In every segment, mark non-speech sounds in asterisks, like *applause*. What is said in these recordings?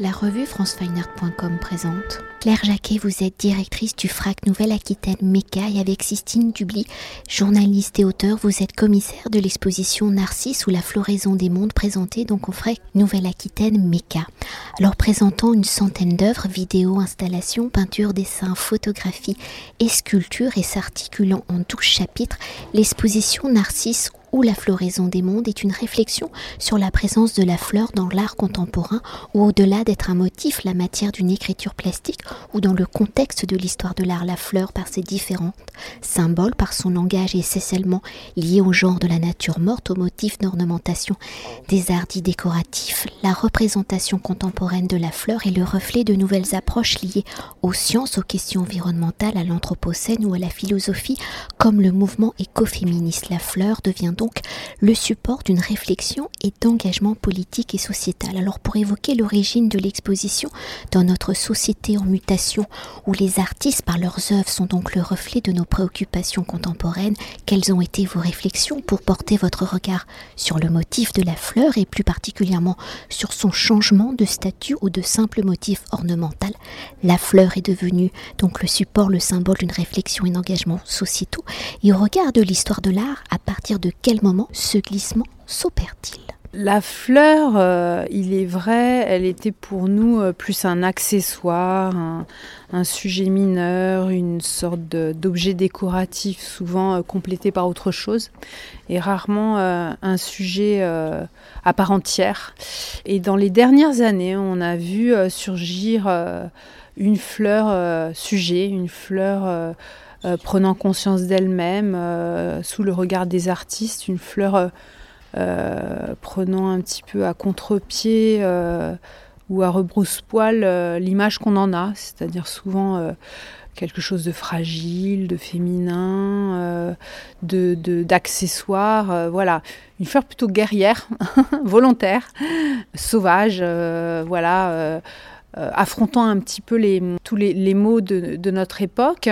La revue francefineart.com présente. Claire Jacquet, vous êtes directrice du FRAC Nouvelle-Aquitaine MECA et avec Sistine Dubly, journaliste et auteur, vous êtes commissaire de l'exposition Narcisse ou la floraison des mondes présentée donc au FRAC Nouvelle-Aquitaine MECA. Alors présentant une centaine d'œuvres, vidéos, installations, peintures, dessins, photographies et sculptures et s'articulant en douze chapitres, l'exposition Narcisse ou la floraison des mondes est une réflexion sur la présence de la fleur dans l'art contemporain ou au-delà d'être un motif, la matière d'une écriture plastique ou dans le contexte de l'histoire de l'art, la fleur par ses différentes symboles, par son langage essentiellement lié au genre de la nature morte, au motif d'ornementation des arts dits décoratifs. La représentation contemporaine de la fleur est le reflet de nouvelles approches liées aux sciences, aux questions environnementales, à l'anthropocène ou à la philosophie, comme le mouvement écoféministe. La fleur devient donc le support d'une réflexion et d'engagement politique et sociétal. Alors pour évoquer l'origine de l'exposition dans notre société en mutation, où les artistes par leurs œuvres sont donc le reflet de nos préoccupations contemporaines, quelles ont été vos réflexions pour porter votre regard sur le motif de la fleur et plus particulièrement sur son changement de statut ou de simple motif ornemental? La fleur est devenue donc le support, le symbole d'une réflexion et d'engagement sociétaux. Et au regard de l'histoire de l'art, à partir de quel moment ce glissement s'opère-t-il? La fleur, euh, il est vrai, elle était pour nous euh, plus un accessoire, un, sujet mineur, une sorte d'objet décoratif, souvent euh, complété par autre chose, et rarement un sujet à part entière. Et dans les dernières années, on a vu surgir une fleur sujet, une fleur euh, prenant conscience d'elle-même euh, sous le regard des artistes, une fleur euh, prenant un petit peu à contre-pied ou à rebrousse-poil l'image qu'on en a, c'est-à-dire souvent quelque chose de fragile, de féminin, de d'accessoires, voilà, une fleur plutôt guerrière, *laughs* volontaire, sauvage, voilà, affrontant un petit peu les, tous les, les maux de, notre époque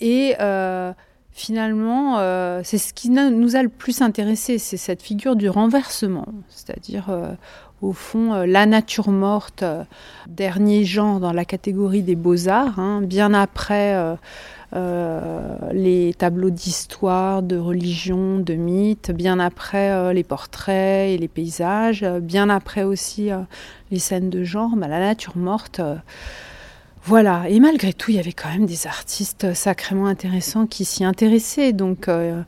et euh, finalement, euh, c'est ce qui nous a le plus intéressé, c'est cette figure du renversement, c'est-à-dire euh, au fond la nature morte, dernier genre dans la catégorie des beaux-arts, hein, bien après les tableaux d'histoire, de religion, de mythes, bien après les portraits et les paysages, bien après aussi les scènes de genre, bah, la nature morte voilà, et malgré tout, il y avait quand même des artistes sacrément intéressants qui s'y intéressaient, donc euh,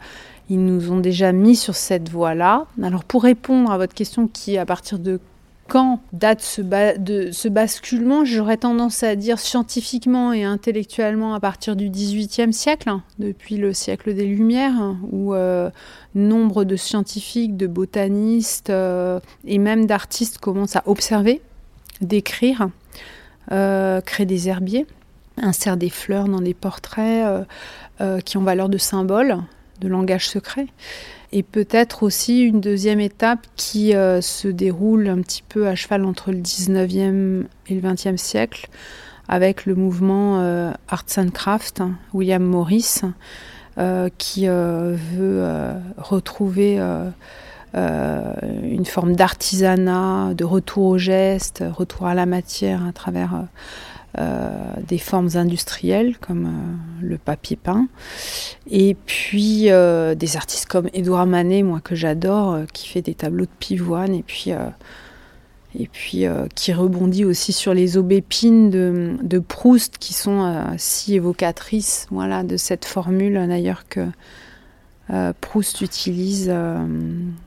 ils nous ont déjà mis sur cette voie-là. Alors pour répondre à votre question qui, à partir de quand date ce, basculement, j'aurais tendance à dire scientifiquement et intellectuellement à partir du XVIIIe siècle, hein, depuis le siècle des Lumières, où euh, nombre de scientifiques, de botanistes euh, et même d'artistes commencent à observer, décrire euh, créer des herbiers, insère des fleurs dans des portraits euh, euh, qui ont valeur de symbole, de langage secret. Et peut-être aussi une deuxième étape qui se déroule un petit peu à cheval entre le 19e et le 20e siècle, avec le mouvement Arts and Craft, William Morris, qui veut retrouver une forme d'artisanat, de retour au geste, retour à la matière à travers euh, euh, des formes industrielles comme le papier peint. Et puis des artistes comme Édouard Manet, moi que j'adore, qui fait des tableaux de pivoine et puis et puis qui rebondit aussi sur les aubépines de, de Proust qui sont si évocatrices voilà, de cette formule d'ailleurs que euh, Proust utilise euh,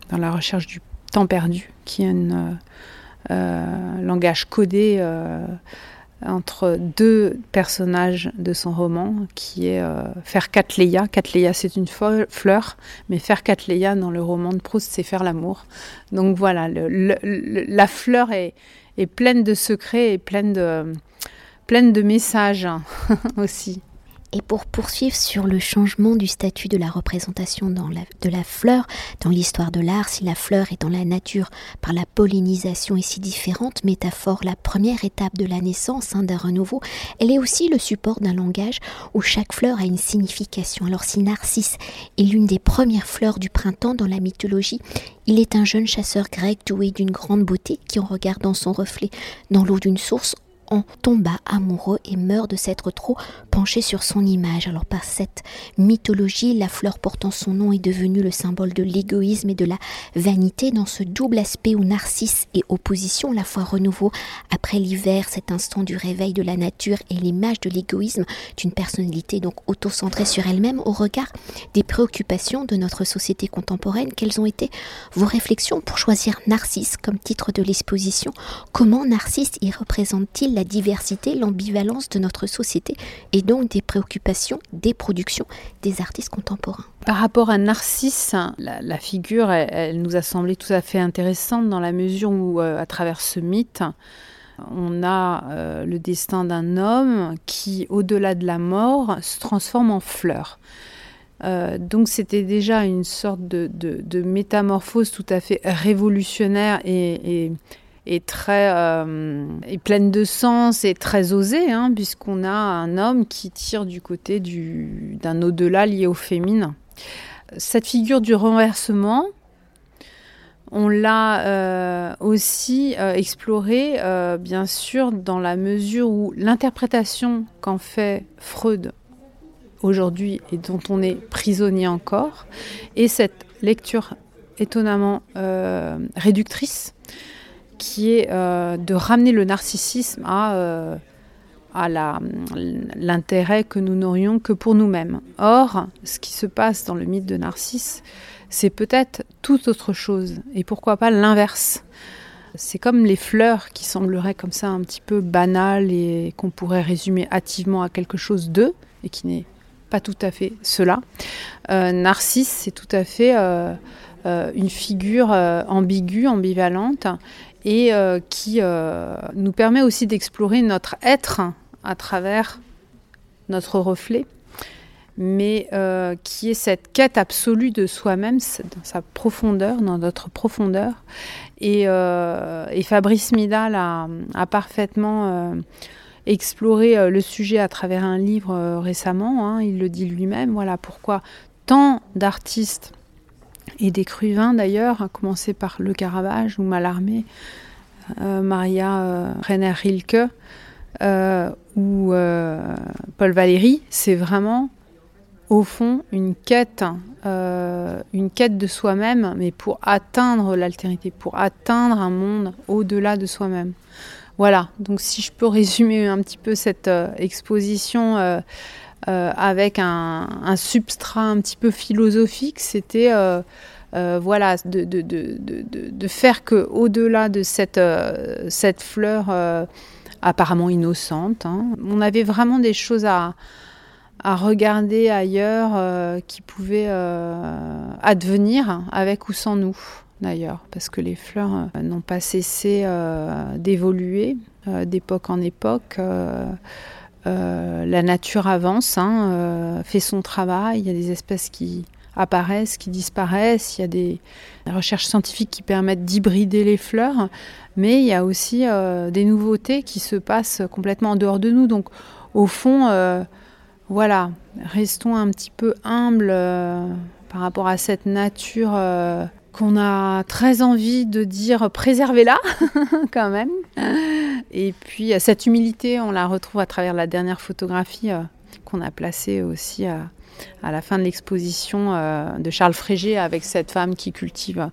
dans la recherche du temps perdu, qui est un euh, langage codé entre deux personnages de son roman, qui est faire Catleya. Catleya, c'est une fleur, mais faire Catleya dans le roman de Proust, c'est faire l'amour. Donc voilà, la fleur est, pleine de secrets et pleine de, pleine de messages *laughs* aussi. Et pour poursuivre sur le changement du statut de la représentation dans de la fleur dans l'histoire de l'art, si la fleur est dans la nature par la pollinisation est si différente, métaphore, la première étape de la naissance hein, d'un renouveau, elle est aussi le support d'un langage où chaque fleur a une signification. Alors si Narcisse est l'une des premières fleurs du printemps dans la mythologie, il est un jeune chasseur grec doué d'une grande beauté qui, en regardant son reflet dans l'eau d'une source, en tomba amoureux et meurt de s'être trop penché sur son image. Alors par cette mythologie, la fleur portant son nom est devenue le symbole de l'égoïsme et de la vanité dans ce double aspect où Narcisse est opposition, la fois renouveau après l'hiver, cet instant du réveil de la nature et l'image de l'égoïsme d'une personnalité donc auto-centrée sur elle-même au regard des préoccupations de notre société contemporaine. Quelles ont été vos réflexions pour choisir Narcisse comme titre de l'exposition? Comment Narcisse y représente-t-il la diversité, l'ambivalence de notre société et donc des préoccupations des productions des artistes contemporains. Par rapport à Narcisse, la, figure, elle, nous a semblé tout à fait intéressante dans la mesure où, euh, à travers ce mythe, on a euh, le destin d'un homme qui, au-delà de la mort, se transforme en fleur. Euh, donc c'était déjà une sorte de, métamorphose tout à fait révolutionnaire et, est très euh, pleine de sens et très osée, hein, puisqu'on a un homme qui tire du côté d'un au-delà lié au féminin. Cette figure du renversement, on l'a euh, aussi euh, explorée, bien sûr, dans la mesure où l'interprétation qu'en fait Freud aujourd'hui et dont on est prisonnier encore, est cette lecture étonnamment réductrice qui est euh, de ramener le narcissisme à, euh, l'intérêt que nous n'aurions que pour nous-mêmes. Or, ce qui se passe dans le mythe de Narcisse, c'est peut-être tout autre chose, et pourquoi pas l'inverse. C'est comme les fleurs qui sembleraient comme ça un petit peu banales et qu'on pourrait résumer hâtivement à quelque chose d'eux, et qui n'est pas tout à fait cela. Euh, Narcisse, c'est tout à fait une figure ambiguë, ambivalente, et euh, qui euh, nous permet aussi d'explorer notre être à travers notre reflet, mais euh, qui est cette quête absolue de soi-même dans sa profondeur, dans notre profondeur. Et, Fabrice Midal a, parfaitement exploré le sujet à travers un livre récemment, hein, il le dit lui-même, voilà pourquoi tant d'artistes et d'écrivains d'ailleurs, à commencer par Le Caravage ou Mallarmé, euh, Maria euh, Renner Rilke euh, ou Paul Valéry, c'est vraiment au fond une quête, une quête de soi-même, mais pour atteindre l'altérité, pour atteindre un monde au-delà de soi-même. Voilà, donc si je peux *laughs* résumer un petit peu cette exposition avec un, substrat un petit peu philosophique, c'était euh, voilà, de, faire que au-delà de cette, euh, cette fleur euh, apparemment innocente, hein, on avait vraiment des choses à, à regarder ailleurs qui pouvaient advenir avec ou sans nous d'ailleurs, parce que les fleurs n'ont pas cessé d'évoluer d'époque en époque. La nature avance, hein, fait son travail, il y a des espèces qui, apparaissent, qui disparaissent. Il y a des recherches scientifiques qui permettent d'hybrider les fleurs, mais il y a aussi euh, des nouveautés qui se passent complètement en dehors de nous. Donc, au fond, euh, voilà, restons un petit peu humbles euh, par rapport à cette nature qu'on a très envie de dire préservez-la *laughs* quand même. Et puis cette humilité, on la retrouve à travers la dernière photographie qu'on a placée aussi à, la fin de l'exposition euh, de Charles Frégé avec cette femme qui cultive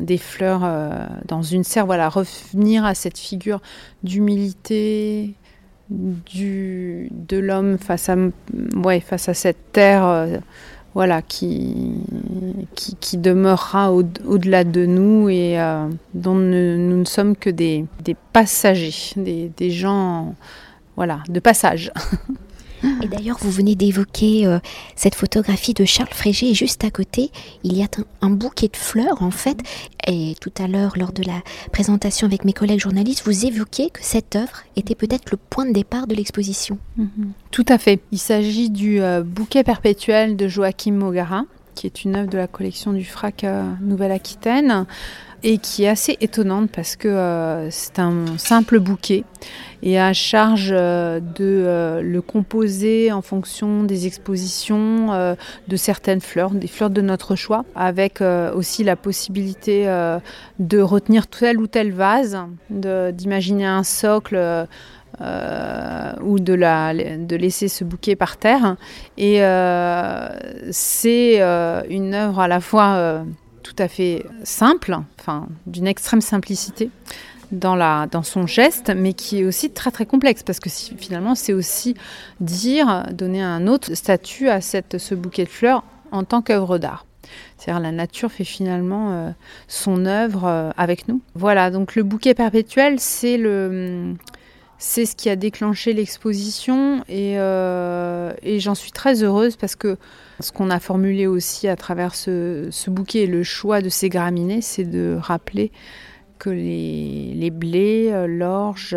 des fleurs euh, dans une serre. Voilà, revenir à cette figure d'humilité de l'homme face à cette terre. Euh, voilà, qui, qui, demeurera au-delà de nous et dont nous ne sommes que des, des passagers, des, des gens voilà, de passage. *laughs* Et d'ailleurs, vous venez d'évoquer euh, cette photographie de Charles Frégé et juste à côté, il y a un, bouquet de fleurs en fait. Et tout à l'heure, lors de la présentation avec mes collègues journalistes, vous évoquiez que cette œuvre était peut-être le point de départ de l'exposition. Mhm. Tout à fait. Il s'agit du euh, bouquet perpétuel de Joachim Mogara, qui est une œuvre de la collection du FRAC euh, Nouvelle-Aquitaine et qui est assez étonnante parce que euh, c'est un simple bouquet et à charge euh, de euh, le composer en fonction des expositions de certaines fleurs, des fleurs de notre choix, avec aussi la possibilité de retenir tel ou tel vase, d'imaginer un socle. ou de, la, de laisser ce bouquet par terre. Et c'est une œuvre à la fois tout à fait simple, enfin d'une extrême simplicité dans, la, dans son geste, mais qui est aussi très très complexe parce que finalement c'est aussi dire, donner un autre statut à cette, ce bouquet de fleurs en tant qu'œuvre d'art. C'est-à-dire la nature fait finalement euh, son œuvre euh, avec nous. Voilà, donc le bouquet perpétuel, c'est le, c'est ce qui a déclenché l'exposition et, euh, et j'en suis très heureuse parce que ce qu'on a formulé aussi à travers ce, bouquet et le choix de ces graminées, c'est de rappeler que les, blés, euh, l'orge,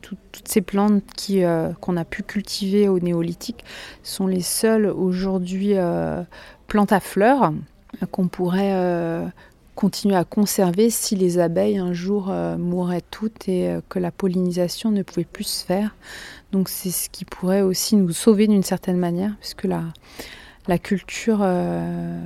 toutes ces plantes euh, qu'on a pu cultiver au néolithique sont les seules aujourd'hui plantes à fleurs qu'on pourrait continuer à conserver si les abeilles un jour euh, mouraient toutes et euh, que la pollinisation ne pouvait plus se faire. Donc c'est ce qui pourrait aussi nous sauver d'une certaine manière, puisque la, la culture euh,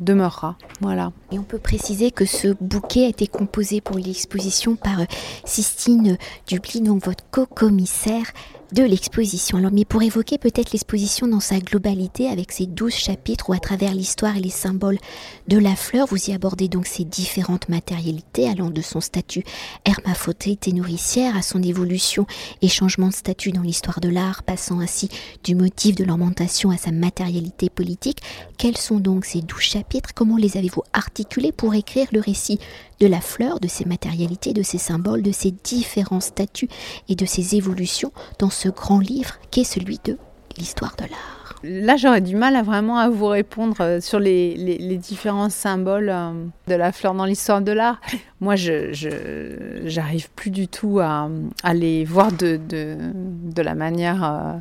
demeurera. Voilà. Et on peut préciser que ce bouquet a été composé pour l'exposition par Sistine Dubly, donc votre co-commissaire de l'exposition. Alors, mais pour évoquer peut-être l'exposition dans sa globalité, avec ses douze chapitres où à travers l'histoire et les symboles de la fleur, vous y abordez donc ces différentes matérialités allant de son statut hermaphrodite et nourricière à son évolution et changement de statut dans l'histoire de l'art, passant ainsi du motif de l'ornementation à sa matérialité politique. Quels sont donc ces douze chapitres? Comment les avez-vous articulés pour écrire le récit de la fleur, de ses matérialités, de ses symboles, de ses différents statuts et de ses évolutions dans ce grand livre qu'est celui de l'histoire de l'art. Là, j'aurais du mal à vraiment à vous répondre euh, sur les, différents symboles euh, de la fleur dans l'histoire de l'art. *laughs* Moi, je j'arrive plus du tout à, les voir de, de, la manière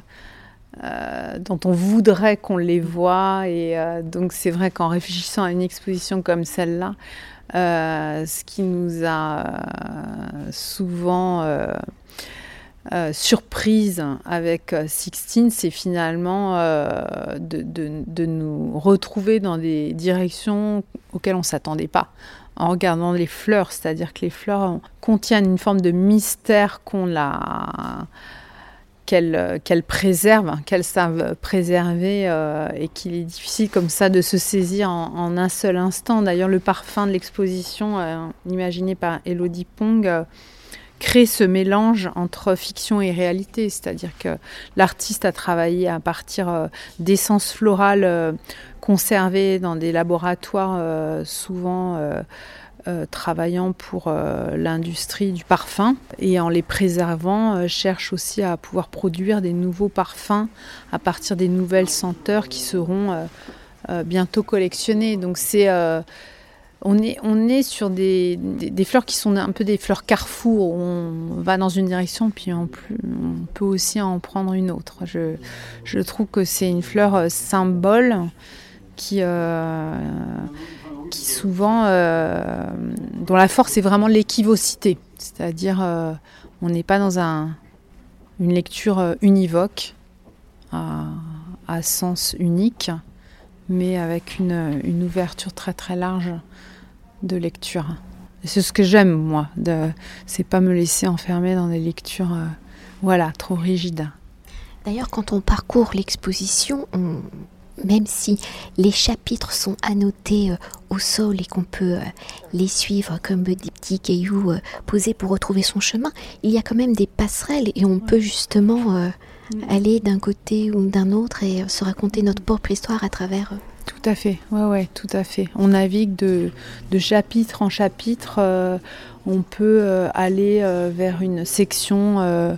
euh, dont on voudrait qu'on les voit. Et donc, c'est vrai qu'en réfléchissant à une exposition comme celle-là, ce qui nous a souvent euh, surprise avec Sixtine, c'est finalement de, nous retrouver dans des directions auxquelles on ne s'attendait pas en regardant les fleurs, c'est-à-dire que les fleurs contiennent une forme de mystère qu'on l'a qu'elles qu'elle préservent, qu'elles savent préserver euh, et qu'il est difficile comme ça de se saisir en, un seul instant. D'ailleurs, le parfum de l'exposition, euh, imaginé par Elodie Pong, euh, crée ce mélange entre fiction et réalité, c'est-à-dire que l'artiste a travaillé à partir d'essences florales conservées dans des laboratoires souvent euh, travaillant pour euh, l'industrie du parfum et en les préservant euh, cherche aussi à pouvoir produire des nouveaux parfums à partir des nouvelles senteurs qui seront bientôt collectionnées. Donc c'est on est, on est sur des, des, fleurs qui sont un peu des fleurs carrefour. On va dans une direction, puis on, on peut aussi en prendre une autre. Je, je trouve que c'est une fleur symbole qui, qui souvent, euh, dont la force est vraiment l'équivocité, c'est-à-dire euh, on n'est pas dans un, une lecture euh, univoque à, sens unique, mais avec une, une, ouverture très très large de lecture. C'est ce que j'aime moi, de, c'est pas me laisser enfermer dans des lectures, voilà, trop rigides. D'ailleurs, quand on parcourt l'exposition, on, même si les chapitres sont annotés euh, au sol et qu'on peut euh, les suivre comme des petits cailloux euh, posés pour retrouver son chemin, il y a quand même des passerelles et on peut justement. Aller d'un côté ou d'un autre et se raconter notre propre histoire à travers tout à fait, ouais, ouais, tout à fait. On navigue de, chapitre en chapitre. on peut aller vers une section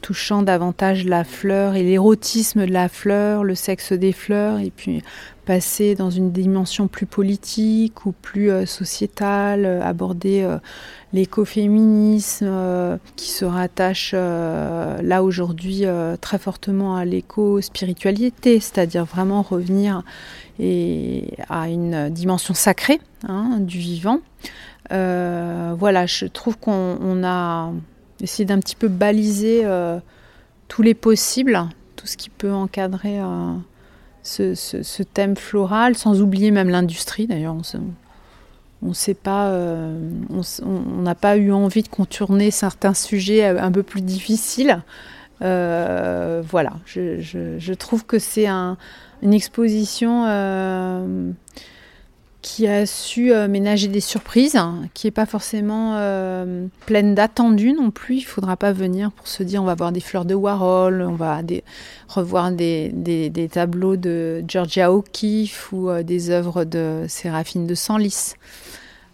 touchant davantage la fleur et l'érotisme de la fleur, le sexe des fleurs, et puis passer dans une dimension plus politique ou plus euh, sociétale, euh, aborder euh, l'écoféminisme qui se rattache là aujourd'hui très fortement à l'éco-spiritualité, c'est-à-dire vraiment revenir à une dimension sacrée hein, du vivant. voilà, je trouve qu'on a essayé d'un petit peu baliser tous les possibles, tout ce qui peut encadrer ce, thème floral, sans oublier même l'industrie. D'ailleurs, on sait pas, euh, on n'a pas eu envie de contourner certains sujets un peu plus difficiles. Euh, voilà, je, trouve que c'est une exposition euh, qui a su euh, ménager des surprises, qui n'est pas forcément euh, pleine d'attendus non plus. Il ne faudra pas venir pour se dire on va voir des fleurs de Warhol, on va revoir des, tableaux de Georgia O'Keeffe ou euh, des œuvres de Séraphine de Senlis.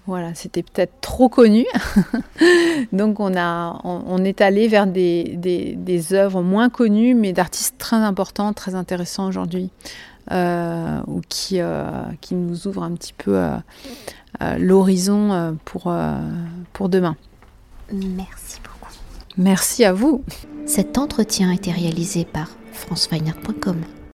Voilà, c'était peut-être trop connu. *laughs* Donc on, a, on, est allé vers des, des œuvres moins connues, mais d'artistes très importants, très intéressants aujourd'hui. Euh, ou qui, euh, qui nous ouvre un petit peu euh, l'horizon pour, pour demain. Merci beaucoup. Merci à vous. Cet entretien a été réalisé par franceweiner.com.